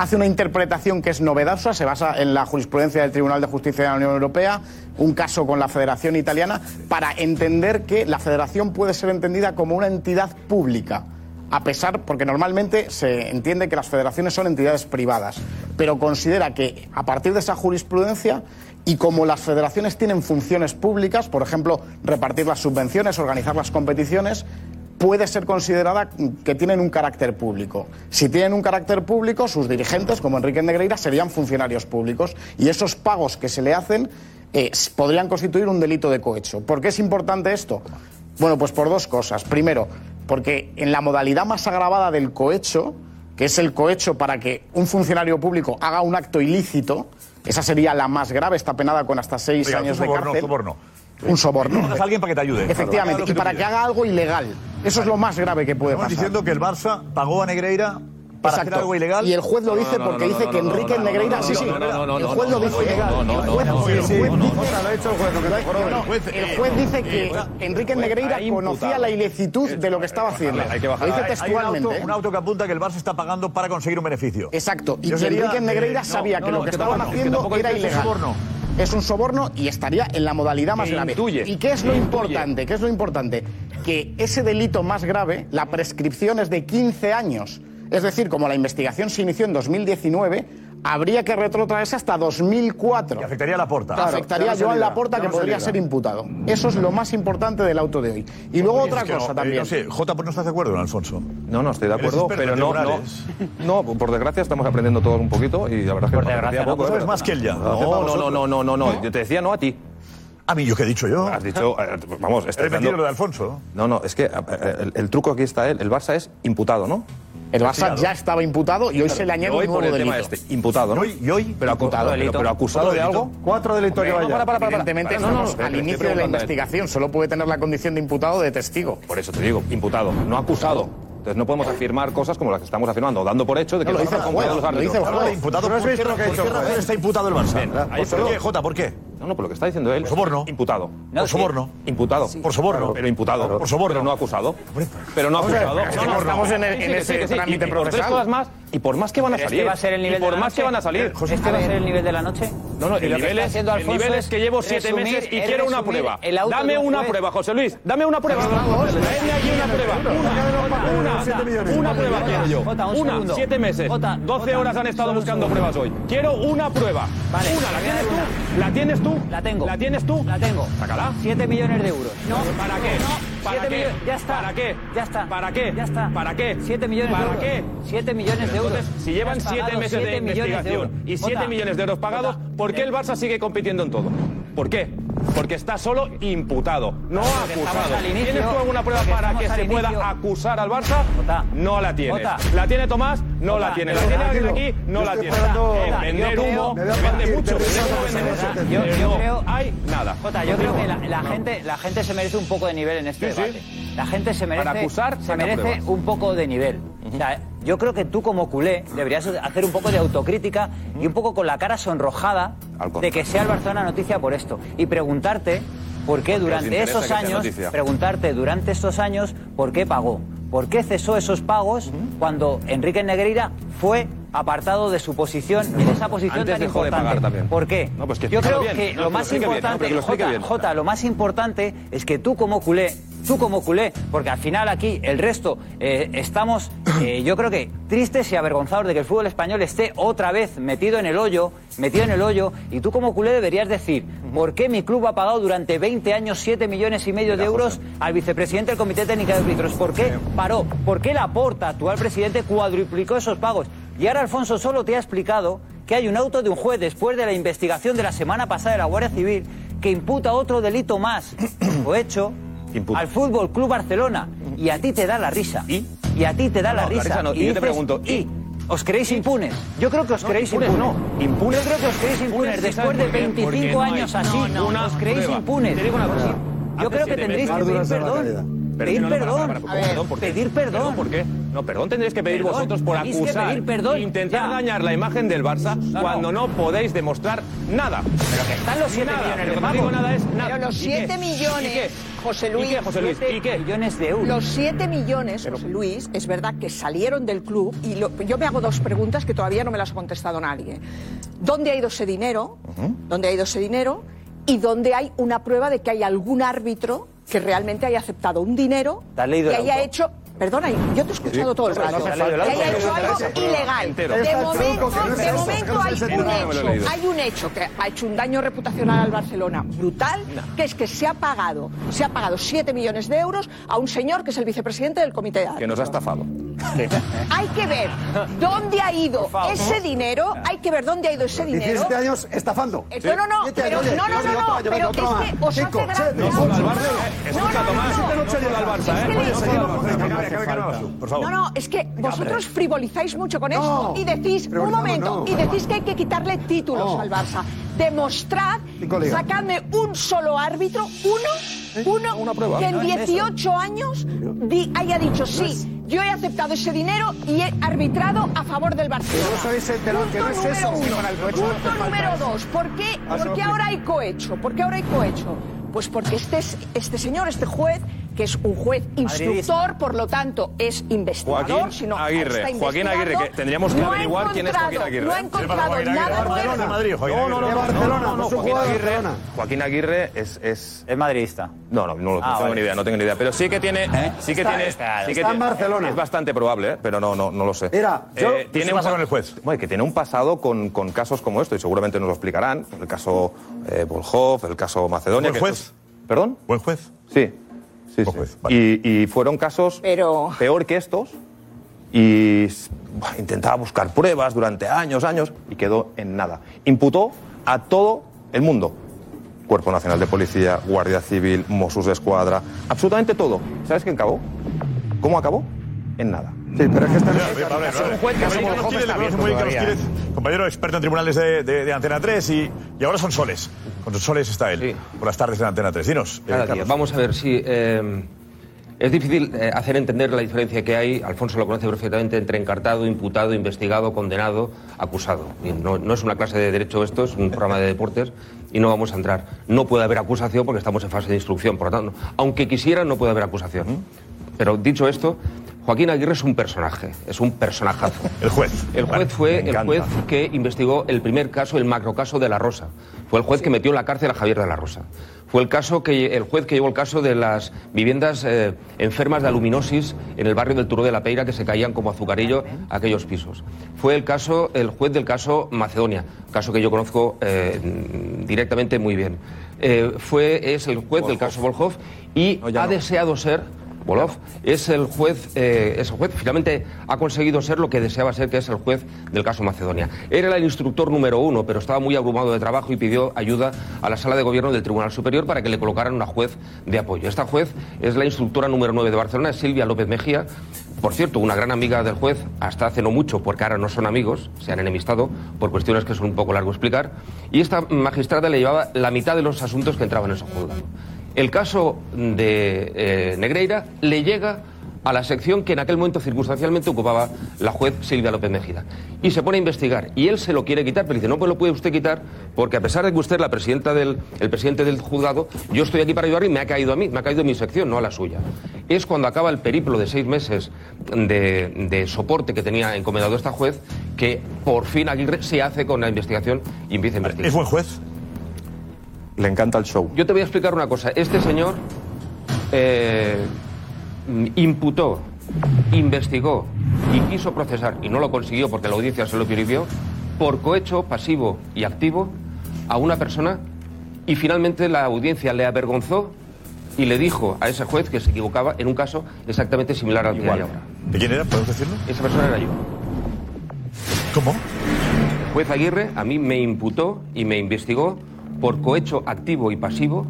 Hace una interpretación que es novedosa, se basa en la jurisprudencia del Tribunal de Justicia de la Unión Europea, un caso con la Federación Italiana, para entender que la Federación puede ser entendida como una entidad pública a pesar, porque normalmente se entiende que las federaciones son entidades privadas, pero considera que a partir de esa jurisprudencia y como las federaciones tienen funciones públicas, por ejemplo, repartir las subvenciones, organizar las competiciones, puede ser considerada que tienen un carácter público. Si tienen un carácter público, sus dirigentes, como Enrique Negreira, serían funcionarios públicos y esos pagos que se le hacen eh, podrían constituir un delito de cohecho. ¿Por qué es importante esto? Bueno, pues por dos cosas. Primero, porque en la modalidad más agravada del cohecho, que es el cohecho para que un funcionario público haga un acto ilícito, esa sería la más grave, está penada con hasta seis Oiga, años de cárcel. soborno. Un soborno. Necesitas a alguien para que te ayude. Efectivamente, y para que haga algo ilegal. Eso es lo más grave que puede Estamos pasar. diciendo que el Barça pagó a Negreira para hacer Exacto. algo ilegal. Y el juez lo dice porque dice que Enrique Negreira. Sí, sí. El juez lo dice. El juez el juez dice. El juez dice que Enrique Negreira conocía la ilicitud de lo que estaba haciendo. Hay que Lo bajar. dice textualmente. auto, un auto que apunta que el Barça está pagando para conseguir un beneficio. Exacto. Y que Enrique Negreira eh, sabía que lo que estaban haciendo era ilegal. Es un soborno y estaría en la modalidad más grave. intuye. ¿Y qué es lo importante? ¿Qué es lo importante? Que ese delito más grave, la prescripción es de 15 años. Es decir, como la investigación se inició en 2019, habría que retrotraerse hasta 2004. Que afectaría a Laporta. Que afectaría a Joan Laporta, que podría ser imputado. Eso es lo más importante del auto de hoy. Y luego otra no, cosa eh, también. No sé, J, ¿por no estás de acuerdo, don Alfonso? No, no, estoy de acuerdo, pero no, no, no, por desgracia estamos aprendiendo todos un poquito y la verdad es que Por desgracia, no, poco, tú ¿eh? sabes más que él ya. No, no, no, no, no, no, no, yo te decía no a ti. A mí, ¿yo qué he dicho yo? Has dicho, eh, vamos, estás He lo de Alfonso. No, no, es que el, el truco aquí está él, el Barça es imputado, ¿no? El Barça ya estaba imputado y hoy se le añade hoy un nuevo delito. este, imputado, ¿no? Y hoy, pero, Imputado. pero, pero acusado de algo. Cuatro delitos lleva no, ya. para, para, para, Evidentemente para. No, no, estamos no, al inicio de la investigación. Solo puede tener la condición de imputado o de testigo. Por eso te digo, imputado, no acusado. Entonces no podemos afirmar cosas como las que estamos afirmando, dando por hecho de que No, lo el dice el juez, los lo dice el. Imputado, ¿Tú no has ¿por visto qué, lo que ha por hecho qué el razón juez? está imputado el Barça? Bien, ahí ¿Por qué, Jota? ¿Por qué? No, no, por lo que está diciendo él. Por soborno. Imputado. Por soborno. Imputado. Por soborno. Pero imputado. Por soborno. Pero no acusado. Pero no Vamos a ver, acusado. estamos- estamos en- en Sí, sí, ese sí, sí, sí. trámite Y por tres procesal. cosas más. Y por más que van a salir. este va a ser el nivel y por de la más que noche. van a salir. ¿Este va a ser el nivel de la noche? No, no, Y el que nivel, es, el nivel es que llevo siete resumir- meses y quiero una prueba. el Dame una prueba, José Luis. Dame una prueba. Dame aquí una prueba. Una, una, una prueba quiero yo. Una, siete meses. Jota, 12 Jota, horas han estado buscando pruebas hoy. Quiero una prueba. Vale, Una, ¿la tienes tú? ¿La tienes tú? La tengo. ¿La tienes tú? La tengo. Sácala. 7 millones de euros. No, ¿Para qué? ¿Para 7 qué? Ya está. ¿Para qué? Ya está. ¿Para qué? Ya está. ¿Para qué? 7 millones ¿Para de euros. qué? 7 millones de euros. Entonces, si llevan Has 7 pagado meses de 7 millones de investigación y 7 Jota, millones de euros pagados, ¿por qué el Barça sigue compitiendo en todo? ¿Por qué? Porque está solo imputado, no acusado. ¿Tienes tú alguna prueba para que se pueda acusar al Barça? No la tienes. ¿La tiene Tomás? No la tiene. ¿La tiene alguien aquí? No la tiene. Eh, vender humo, vende mucho. vende mucho. yo no hay nada. Jota, yo creo que la, gente, la gente se merece un poco de nivel en este debate. La gente se merece, Para acusar, se merece un poco de nivel. O sea, yo creo que tú como culé deberías hacer un poco de autocrítica y un poco con la cara sonrojada de que sea el Barcelona noticia por esto y preguntarte por qué durante esos años, preguntarte durante estos años por qué pagó, por qué cesó esos pagos cuando Enrique Negreira fue apartado de su posición en esa posición Antes tan dejó de importante. pagar también. ¿Por qué? No, pues que Yo creo bien. que No, lo más bien, no, importante, lo Jota. Jota, lo más importante es que tú como culé, tú como culé, porque al final aquí el resto eh, estamos, eh, *clears throat* yo creo que tristes y avergonzados de que el fútbol español esté otra vez metido en el hoyo, metido en el hoyo, y tú como culé deberías decir, ¿por qué mi club ha pagado durante 20 años 7 millones y medio de euros al vicepresidente del Comité Técnico de Árbitros? ¿Por qué paró? ¿Por qué Laporta, actual presidente, cuadruplicó esos pagos? Y ahora Alfonso solo te ha explicado que hay un auto de un juez después de la investigación de la semana pasada de la Guardia Civil que imputa otro delito más *clears throat* o hecho al Fútbol Club Barcelona y a ti te da la risa. ¿Y? a ti te da la risa. no. Y yo te pregunto, ¿y? ¿Os creéis impunes? Yo creo que os creéis impunes no. Impunes- Yo creo que os creéis impunes. Después de por qué, porque 25 no hay años así, os creéis impunes. Yo creo que tendréis que pedir perdón. Pedir perdón. Pedir perdón. ¿Por qué? No, perdón tendréis que pedir Perdón. vosotros por Tenéis acusar, perdón. intentar Ya. dañar la imagen del Barça no. cuando no podéis demostrar nada. Pero que están los siete nada. millones de Lo que no digo nada es nada. Pero los ¿Y qué? 7 millones, ¿Y qué? José Luis. ¿Y qué, José Luis? ¿Y qué? millones de euros. Los 7 millones, José Luis, es verdad que salieron del club y lo- yo me hago dos preguntas que todavía no me las ha contestado nadie. ¿Dónde ha ido ese dinero? ¿Dónde ha ido ese dinero? ¿Y dónde hay una prueba de que hay algún árbitro que realmente haya aceptado un dinero ¿Te has leído que haya hecho... Perdona, yo te he escuchado Sí. todo el no rato. el que haya hecho algo ilegal. De momento, que no de momento que no hay un no hecho, hay un hecho que ha hecho un daño reputacional al Barcelona brutal, que es que se ha pagado, se ha pagado 7 millones de euros a un señor que es el vicepresidente del comité de Que árbitros. nos ha estafado. Hay que ver dónde ha ido ese dinero, hay que ver dónde ha ido ese dinero. 17 años estafando. Eh, No, no, no, pero, no, no, no, no, pero otro es que os hace gracia. No Barça, No, escucha, no, Tomás, no, no al Barça, Es ¿eh? Que Por favor. No, no, es que vosotros frivolizáis mucho con esto y decís, un momento, no. y decís que hay que quitarle títulos No. al Barça. Demostrad, sacadme un solo árbitro, uno, uno, prueba. que en No, es eso. 18 años di- haya dicho sí. Yo he aceptado ese dinero y he arbitrado a favor del Barcelona. No habéis enterado que no Punto es eso. uno. para el cohecho no hace Punto número dos. ¿Por qué, Ah, por qué ahora hay cohecho? ¿Por qué ahora hay cohecho? Pues porque este, es- este señor, este juez, que es un juez instructor, por lo tanto es investigador, Joaquín sino Aguirre, está Joaquín Aguirre, que tendríamos que no averiguar quién es Joaquín Aguirre. No Sí, encontrado Joaquín Aguirre, nada Barcelona. Madrid, Joaquín No, no, no, Barcelona, no, no, no es un Joaquín Aguirre. Joaquín Aguirre es, es... Es madridista. No, no, no, no Ah, tengo vale. ni idea, no tengo ni idea. Pero sí que tiene, sí que Está- tiene, está- sí que está en Barcelona. Es bastante probable, ¿eh? pero no, no, no lo sé. Mira, yo- Eh, tiene ¿qué un pasa pa- con el juez? Bueno, que tiene un pasado con, con casos como esto y seguramente nos lo explicarán. El caso eh, Volhov, el caso Macedonia. ¿Buen que juez? estos- ¿Perdón? ¿Buen juez? Sí. Sí, sí. Y, y fueron casos Pero... peor que estos y intentaba buscar pruebas durante años, años y quedó en nada. Imputó a todo el mundo. Cuerpo Nacional de Policía, Guardia Civil, Mossos de Escuadra, absolutamente todo. ¿Sabes qué acabó? ¿Cómo acabó? En nada. Sí, pero es que está jóvenes compañero experto en tribunales de, de- de Antena 3 y, y ahora son soles. Con los soles está él. Por las tardes en Antena 3. Dinos, eh, Cada día. Carlos. Vamos a ver si. eh, es difícil eh, hacer entender la diferencia que hay, Alfonso lo conoce perfectamente, entre encartado, imputado, investigado, condenado, acusado. No, no es una clase de derecho esto, es un programa de deportes y no vamos a entrar. No puede haber acusación porque estamos en fase de instrucción, por lo tanto, aunque quisiera, no puede haber acusación. Pero dicho esto, Joaquín Aguirre es un personaje, es un personajazo. *laughs* El juez. El juez fue el juez que investigó el primer caso, el macrocaso de La Rosa. Fue el juez que metió en la cárcel a Javier de la Rosa. Fue el caso que el juez que llevó el caso de las viviendas eh, enfermas de aluminosis en el barrio del Turó de la Peira que se caían como azucarillo a aquellos pisos. Fue el caso, el juez del caso Macedonia, caso que yo conozco eh, directamente muy bien. Eh, fue es el juez del caso Volhov y ha deseado ser Volov es el juez, eh, es el juez, finalmente ha conseguido ser lo que deseaba ser, que es el juez del caso Macedonia. Era el instructor número uno, pero estaba muy abrumado de trabajo y pidió ayuda a la sala de gobierno del Tribunal Superior para que le colocaran una juez de apoyo. Esta juez es la instructora número 9 de Barcelona, Silvia López Mejía. Por cierto, una gran amiga del juez, hasta hace no mucho, porque ahora no son amigos, se han enemistado por cuestiones que son un poco largo explicar. Y esta magistrada le llevaba la mitad de los asuntos que entraban en su juzgado. El caso de eh, Negreira le llega a la sección que en aquel momento circunstancialmente ocupaba la juez Silvia López Mejida. Y se pone a investigar. Y él se lo quiere quitar, pero dice, no pues lo puede usted quitar porque a pesar de que usted es la presidenta del, el presidente del juzgado, yo estoy aquí para ayudar y me ha caído a mí, me ha caído mi sección, no a la suya. es cuando acaba el periplo de seis meses de, de soporte que tenía encomendado esta juez, que por fin Aguirre se hace con la investigación y empieza a investigar. ¿Es buen juez? Le encanta el show. Yo te voy a explicar una cosa. Este señor eh, imputó, investigó y quiso procesar, y no lo consiguió porque la audiencia se lo prohibió, por cohecho pasivo y activo a una persona y finalmente la audiencia le avergonzó y le dijo a ese juez que se equivocaba en un caso exactamente similar al que hay ahora. ¿De quién era? ¿Podemos decirlo? Esa persona era yo. ¿Cómo? Juez Aguirre a mí me imputó y me investigó por cohecho activo y pasivo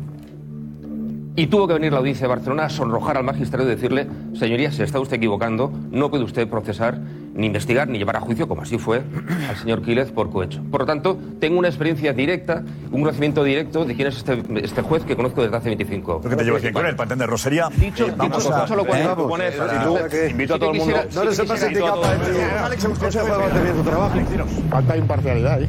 y tuvo que venir la audiencia de Barcelona a sonrojar al magistrado y decirle, señoría, se está usted equivocando, no puede usted procesar, ni investigar, ni llevar a juicio, como así fue, al señor Quílez por cohecho. Por lo tanto, tengo una experiencia directa, un conocimiento directo de quién es este, este juez que conozco desde hace 25 ¿Por qué te llevas bien con él? Para entender, Rosería. Dicho, eh, vamos dicho- a. dicho lo cual eh, eh, eh, tú, eh, invito a todo que el mundo. que el este. Alex, consejo de su trabajo. Falta imparcialidad ahí.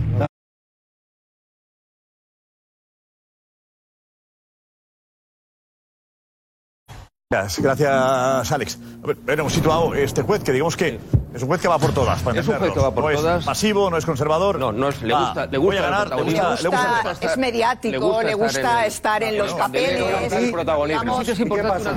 Gracias, gracias, Alex. A ver, pero hemos situado este juez que digamos que es un juez que va por todas. Para Es un juez que va por no todas. Es pasivo, no es conservador. No, no es, le gusta, le voy gusta a ganar, el le protagonismo. gusta, le gusta, es mediático, le gusta, estar en los papeles. Es importante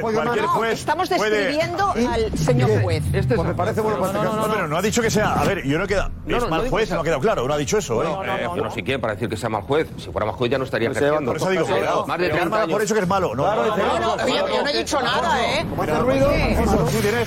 Cualquier- no, juez estamos describiendo al señor juez. Este es me parece bueno para este. No, pero no ha dicho que sea. A ver, yo no he quedado. No, es no, mal no juez, no ha quedado claro. No ha dicho eso, ¿eh? Eh, bueno, si quieren para decir que sea mal juez. Si fuera mal juez ya no estaría Pues ejerciendo. por eso digo, cuidado. Más de Pero 30 Armada años. por eso que es malo. No, no, yo no he dicho nada, ¿eh? Como hace ruido,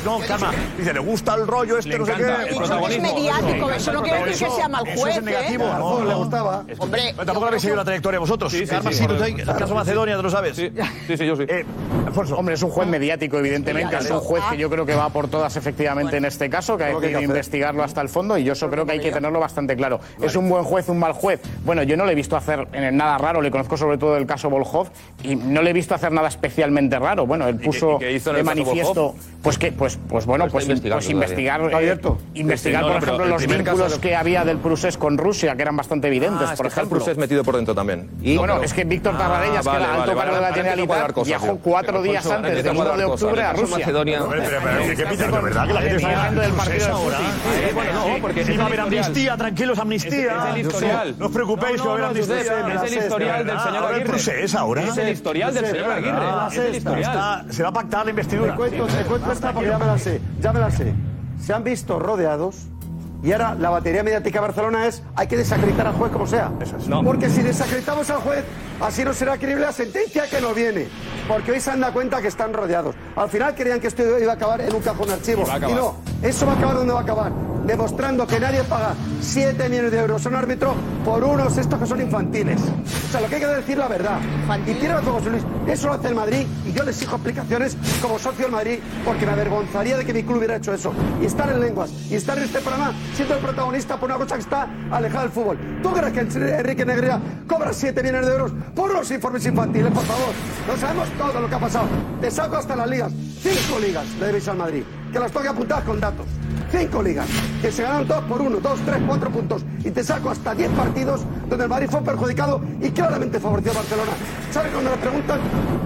no, calma. Dice, le gusta el rollo este, Le no sé qué. es mediático, eso no quiere decir que sea mal Eso juez, es negativo, ¿eh? ¿no? le gustaba. Hombre, tampoco habéis seguido la trayectoria vosotros. Sí, sí, te- el caso Macedonia, tú lo sabes. Sí, sí, yo sí. Eh, Alfonso. Hombre, es un juez mediático, evidentemente. Es un juez que yo creo que va por todas, efectivamente, en este caso, que hay que investigarlo hasta el fondo y yo eso creo que hay que tenerlo bastante claro. ¿Es un buen juez, un mal juez? Bueno, yo no le he visto hacer nada raro, le conozco sobre todo el caso Volhov y no le he visto hacer nada especialmente raro. Bueno, él qué- puso y qué hizo en de el manifiesto, pues que, pues, pues bueno, pues, pues investigar, eh, abierto? investigar, Sí, no, por no, ejemplo, los vínculos de- que había del Prusés con Rusia, que eran bastante evidentes, Ah, es por que está el ejemplo. Prusés metido por dentro también. Y bueno, pero- es que Víctor Tarradellas, Ah, que vale, era alto vale, cargo de la Generalitat, viajó cuatro días antes, del a 1 de octubre, a Rusia. Macedonia- pero, ¿qué verdad que la gente está del partido ahora? Eh, bueno, no, porque si va a haber amnistía, tranquilos, amnistía. Es el historial. No os preocupéis, No, que va a haber no, amnistía. Es el historial del señor Aguirre. Es el historial del señor Aguirre. Está- se va a pactar la investidura. Te cuento, te cuento esta porque ya me la sé, ya me la sé. Se han visto rodeados y ahora la batería mediática de Barcelona es hay que desacreditar al juez como sea. Porque si desacreditamos al juez, así no será creíble la sentencia que nos viene. Porque hoy se han dado cuenta que están rodeados. Al final creían que esto iba a acabar en un cajón de archivo. Y Y no, eso va a acabar donde va a acabar. Demostrando que nadie paga 7 millones de euros a un árbitro por unos estos que son infantiles. O sea, lo que hay que decir la verdad. Y tiene razón José Luis. Eso lo hace el Madrid y yo les exijo explicaciones como socio del Madrid porque me avergonzaría de que mi club hubiera hecho eso. Y estar en lenguas y estar en este programa siendo el protagonista por una cosa que está alejada del fútbol. ¿Tú crees que Enrique Negrea cobra 7 millones de euros por unos informes infantiles, por favor? No sabemos todo lo que ha pasado. Te saco hasta las ligas. Cinco ligas le debéis al Madrid. Que las tengo que apuntar con datos. Cinco ligas, que se ganaron dos por uno, dos, tres, cuatro puntos. Y te saco hasta diez partidos donde el Madrid fue perjudicado y claramente favoreció a Barcelona. ¿Sabes cuando nos preguntan?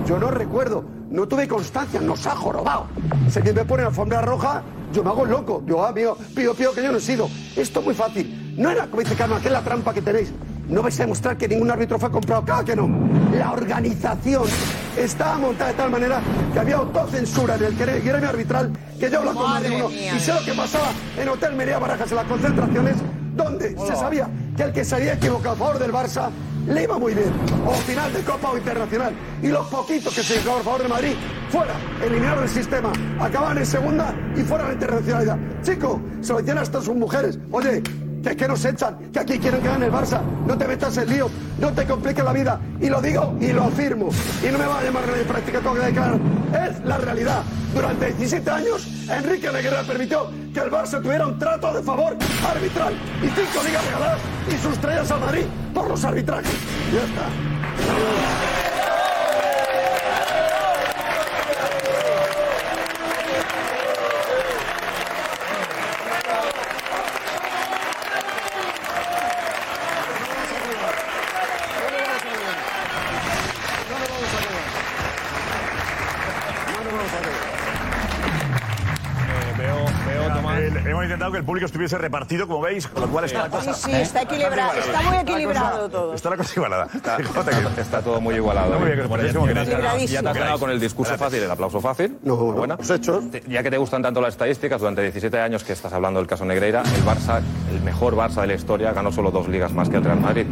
Yo no recuerdo, no tuve constancia, nos ha jorobado. Si alguien me pone alfombra roja, yo me hago loco. Yo, ah, mío, pido, pido que yo no he sido. Esto es muy fácil. No era, como dice Carmen, que es la trampa que tenéis. No vais a demostrar que ningún árbitro fue comprado. Claro que no. La organización estaba montada de tal manera que había autocensura en el gre- gremio arbitral que yo hablo con más de uno. mía. Y sé lo que pasaba en Hotel Mería Barajas en las concentraciones, donde se sabía que el que se había equivocado a favor del Barça le iba muy bien. O final de Copa o Internacional. Y los poquitos que se equivocaban a favor de Madrid, fuera, eliminaron el sistema, acababan en segunda y fuera la internacionalidad. Chico, se lo decían hasta sus mujeres. Oye, es que nos echan, que aquí quieren que gane el Barça. No te metas en lío, no te compliques la vida. Y lo digo y lo afirmo. Y no me va a llamar nadie práctica, tengo que declarar. Es la realidad. Durante 17 años, Enrique Neguera permitió que el Barça tuviera un trato de favor arbitral y cinco ligas regaladas y sustraídas a Madrid por los arbitrajes. Ya está. Estuviese repartido, como veis, con lo cual está la cosa. Sí, sí, está equilibrado, está muy equilibrado todo. Está la cosa igualada. Está, *laughs* está todo muy igualado. Muy bien, que Bueno, nos ya, te has ganado- con el discurso fácil, el aplauso fácil. No, buena. hechos. Ya que te gustan tanto las estadísticas, durante 17 años que estás hablando del caso Negreira, el Barça, el mejor Barça de la historia, ganó solo dos ligas más que el Real Madrid.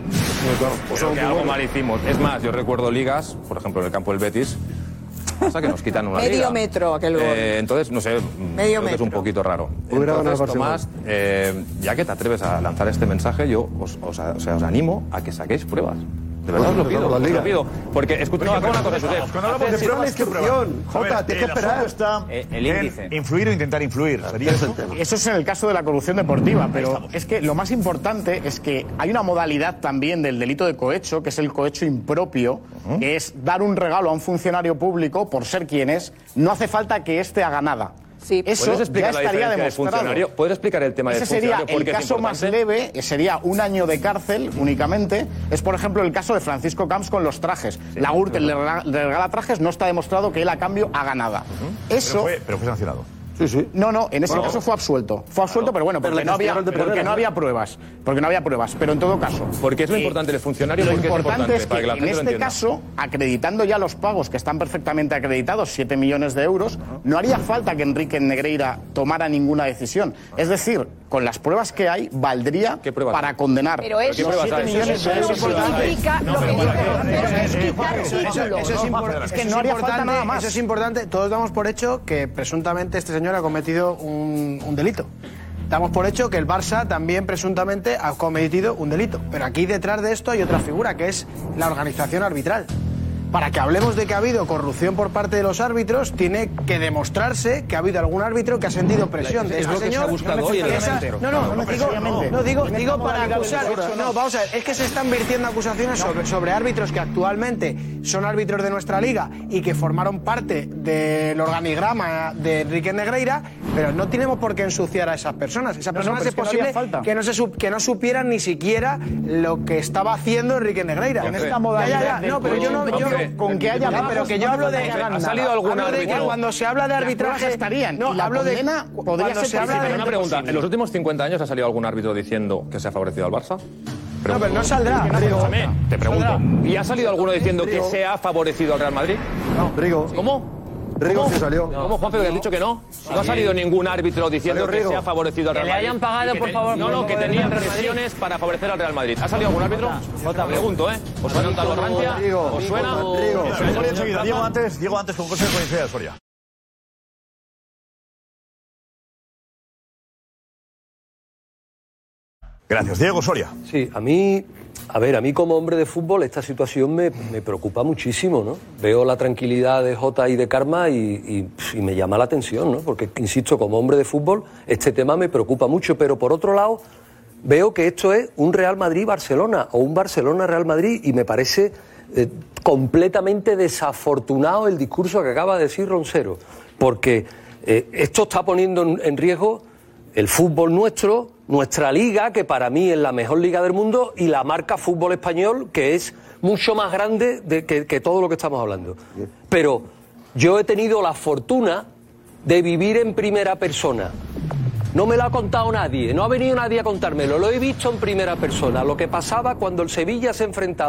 Creo que algo mal hicimos. Es más, yo recuerdo ligas, por ejemplo, en el campo del Betis, pasa que nos quitan una Medio liga. metro aquel gol. Eh, entonces, no sé, Medio creo que es un poquito raro. Hubiera ganado Entonces, Tomás, eh, ya que te atreves a lanzar este mensaje, yo os, os- o sea, os animo a que saquéis pruebas. De verdad os lo pido, os lo pido. Porque, escucha, no, acaba una cosa, Josep. Cuando hablamos de pruebas, ¿qué pruebas? Jota, tienes que esperar. está Eh, el índice. influir o intentar influir. Eso es en el caso de la corrupción deportiva, pero es que lo más importante es que hay una modalidad también del delito de cohecho, que es el cohecho impropio, que es dar un regalo a un funcionario público por ser quien es. No hace falta que éste haga nada. Eso ¿Puedes ya explicar la estaría demostrado. funcionario? ¿Puedes explicar el tema Ese del sería funcionario? el caso más leve, que sería un año de cárcel únicamente. Es, por ejemplo, el caso de Francisco Camps con los trajes. la Gürtel le regala, le regala trajes, no está demostrado que él a cambio haga nada. Eso. Pero fue, pero fue sancionado. Sí, sí. No, no, en ese Bueno. caso fue absuelto. Fue absuelto, pero bueno, porque, no había, pruebas. Porque no había pruebas. Pero en todo caso. Porque es lo eh, importante del funcionario. Lo porque importante es para que la en este caso, acreditando ya los pagos que están perfectamente acreditados, 7 millones de euros, no haría falta que Enrique Negreira tomara ninguna decisión. Es decir, con las pruebas que hay, valdría para condenar. Pero eso, Los 7 millones de euros eso es que no haría falta importante, nada más. Eso es importante. Todos damos por hecho que presuntamente este señor ha cometido un, un delito. Damos por hecho que el Barça también presuntamente ha cometido un delito. Pero aquí detrás de esto hay otra figura, que es la organización arbitral. Para que hablemos de que ha habido corrupción por parte de los árbitros, tiene que demostrarse que ha habido algún árbitro que ha sentido presión de Es este lo que se señor. ha buscado hoy Esa-. No, no, No digo, no, digo, digo para acusar. No, vamos a ver, es que se están vertiendo acusaciones sobre, sobre árbitros que actualmente son árbitros de nuestra liga y que formaron parte del organigrama de Enrique Negreira, pero no tenemos por qué ensuciar a esas personas. Esas No, no, personas es posible falta. que, no se, que no supieran ni siquiera lo que estaba haciendo Enrique Negreira. En esta Ya, ya, modalidad ya, del No, pero yo no. yo- con que haya Ya, pero que no yo hablo de. ¿Ha salido algún árbitro? cuando se habla de arbitraje. estarían, No, hablo de. podría cuando ser. Una pregunta. ¿En los últimos 50 años ha salido algún árbitro diciendo que se ha favorecido al Barça? No, pero no saldrá. Escúchame, te pregunto. ¿Y ha salido alguno diciendo que se ha favorecido al Real Madrid? Rigo. ¿Cómo? Rigo ¿Cómo? sí salió. ¿Cómo, Juanfe, que has dicho que no? No ha salido ningún árbitro diciendo que se ha favorecido al Que Real le Madrid. hayan pagado, Y que por favor, No, no, que tenían presiones para favorecer al Real Madrid. ¿Ha salido algún árbitro? Pregunto, ¿eh? ¿Os suena un tal Lorrancia? Rigo. ¿Os suena? Diego antes, Diego antes con cosas de policía de Soria. Gracias. Diego Soria. Sí, a mí, a ver, a mí como hombre de fútbol esta situación me, preocupa muchísimo, ¿no? Veo la tranquilidad de Jota y de Karma y, me llama la atención, ¿no? Porque, insisto, como hombre de fútbol este tema me preocupa mucho, pero por otro lado veo que esto es un Real Madrid-Barcelona o un Barcelona-Real Madrid y me parece eh, completamente desafortunado el discurso que acaba de decir Roncero, porque eh, esto está poniendo en- en riesgo el fútbol nuestro, nuestra liga, que para mí es la mejor liga del mundo, y la marca fútbol español, que es mucho más grande de que, que todo lo que estamos hablando. Pero yo he tenido la fortuna de vivir en primera persona. No me lo ha contado nadie, no ha venido nadie a contármelo, lo he visto en primera persona, lo que pasaba cuando el Sevilla se enfrentaba